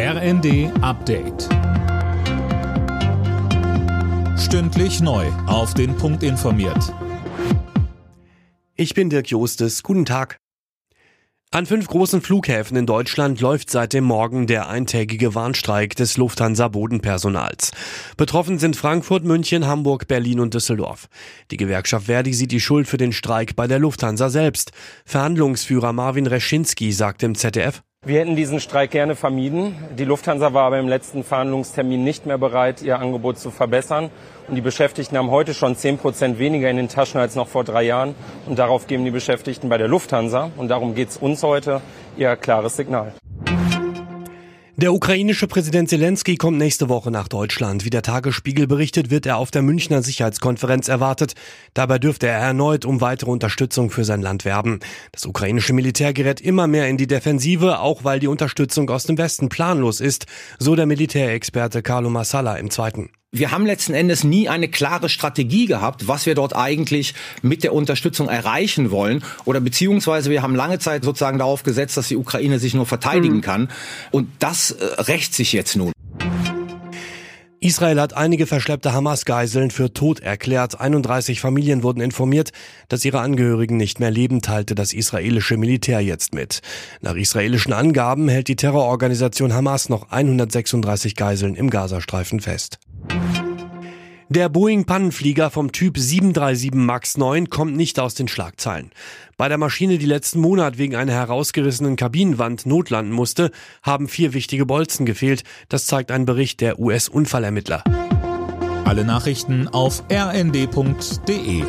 RND Update. Stündlich neu. Auf den Punkt informiert. Ich bin Dirk Jostes. Guten Tag. An fünf großen Flughäfen in Deutschland läuft seit dem Morgen der eintägige Warnstreik des Lufthansa-Bodenpersonals. Betroffen sind Frankfurt, München, Hamburg, Berlin und Düsseldorf. Die Gewerkschaft Verdi sieht die Schuld für den Streik bei der Lufthansa selbst. Verhandlungsführer Marvin Reschinski sagt im ZDF, wir hätten diesen Streik gerne vermieden. Die Lufthansa war aber im letzten Verhandlungstermin nicht mehr bereit, ihr Angebot zu verbessern. Und die Beschäftigten haben heute schon 10 Prozent weniger in den Taschen als noch vor drei Jahren. Und darauf geben die Beschäftigten bei der Lufthansa, und darum geht es uns heute, ihr klares Signal. Der ukrainische Präsident Zelensky kommt nächste Woche nach Deutschland. Wie der Tagesspiegel berichtet, wird er auf der Münchner Sicherheitskonferenz erwartet. Dabei dürfte er erneut um weitere Unterstützung für sein Land werben. Das ukrainische Militär gerät immer mehr in die Defensive, auch weil die Unterstützung aus dem Westen planlos ist, so der Militärexperte Carlo Massala im Zweiten wir haben letzten Endes nie eine klare Strategie gehabt, was wir dort eigentlich mit der Unterstützung erreichen wollen. Oder beziehungsweise wir haben lange Zeit sozusagen darauf gesetzt, dass die Ukraine sich nur verteidigen mhm. kann. Und das äh, rächt sich jetzt nun. Israel hat einige verschleppte Hamas-Geiseln für tot erklärt. 31 Familien wurden informiert, dass ihre Angehörigen nicht mehr leben, teilte das israelische Militär jetzt mit. Nach israelischen Angaben hält die Terrororganisation Hamas noch 136 Geiseln im Gazastreifen fest. Der Boeing-Pannenflieger vom Typ 737 MAX 9 kommt nicht aus den Schlagzeilen. Bei der Maschine, die letzten Monat wegen einer herausgerissenen Kabinenwand notlanden musste, haben vier wichtige Bolzen gefehlt. Das zeigt ein Bericht der US-Unfallermittler. Alle Nachrichten auf rnd.de